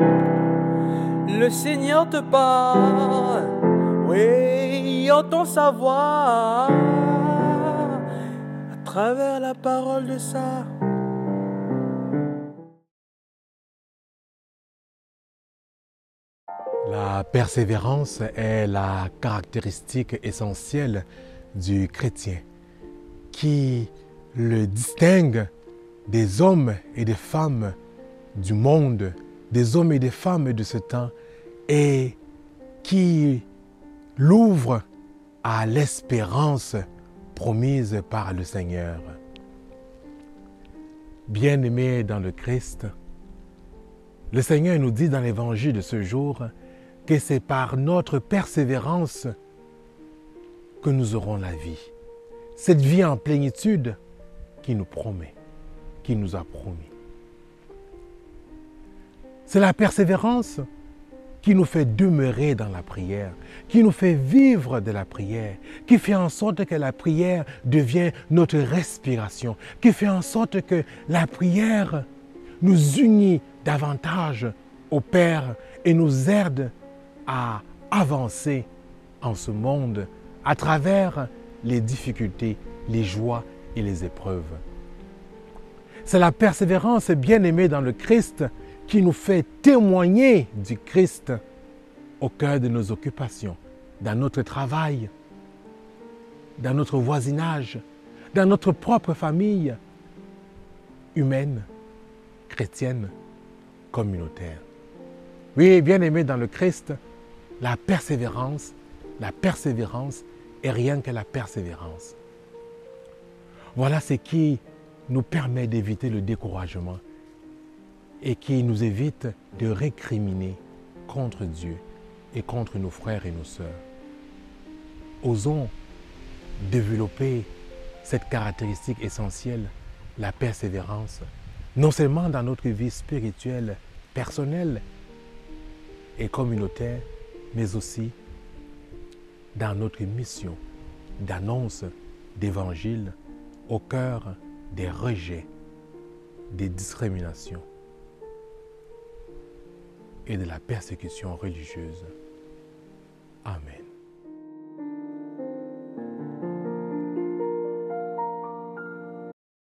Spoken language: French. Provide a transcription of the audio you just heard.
Le Seigneur te parle, oui, entend sa voix à travers la parole de ça. La persévérance est la caractéristique essentielle du chrétien qui le distingue des hommes et des femmes du monde, des hommes et des femmes de ce temps et qui l'ouvre à l'espérance promise par le Seigneur. Bien-aimés dans le Christ, le Seigneur nous dit dans l'évangile de ce jour que c'est par notre persévérance que nous aurons la vie. Cette vie en plénitude qui nous promet, qui nous a promis. C'est la persévérance qui nous fait demeurer dans la prière, qui nous fait vivre de la prière, qui fait en sorte que la prière devient notre respiration, qui fait en sorte que la prière nous unit davantage au Père et nous aide à avancer en ce monde à travers les difficultés, les joies et les épreuves. C'est la persévérance bien-aimée dans le Christ qui nous fait témoigner du Christ au cœur de nos occupations, dans notre travail, dans notre voisinage, dans notre propre famille humaine, chrétienne, communautaire. Oui, bien-aimé dans le Christ, la persévérance, la persévérance est rien que la persévérance. Voilà ce qui nous permet d'éviter le découragement et qui nous évite de récriminer contre Dieu et contre nos frères et nos sœurs. Osons développer cette caractéristique essentielle, la persévérance, non seulement dans notre vie spirituelle, personnelle et communautaire, mais aussi dans notre mission d'annonce d'évangile au cœur des rejets, des discriminations et de la persécution religieuse. Amen.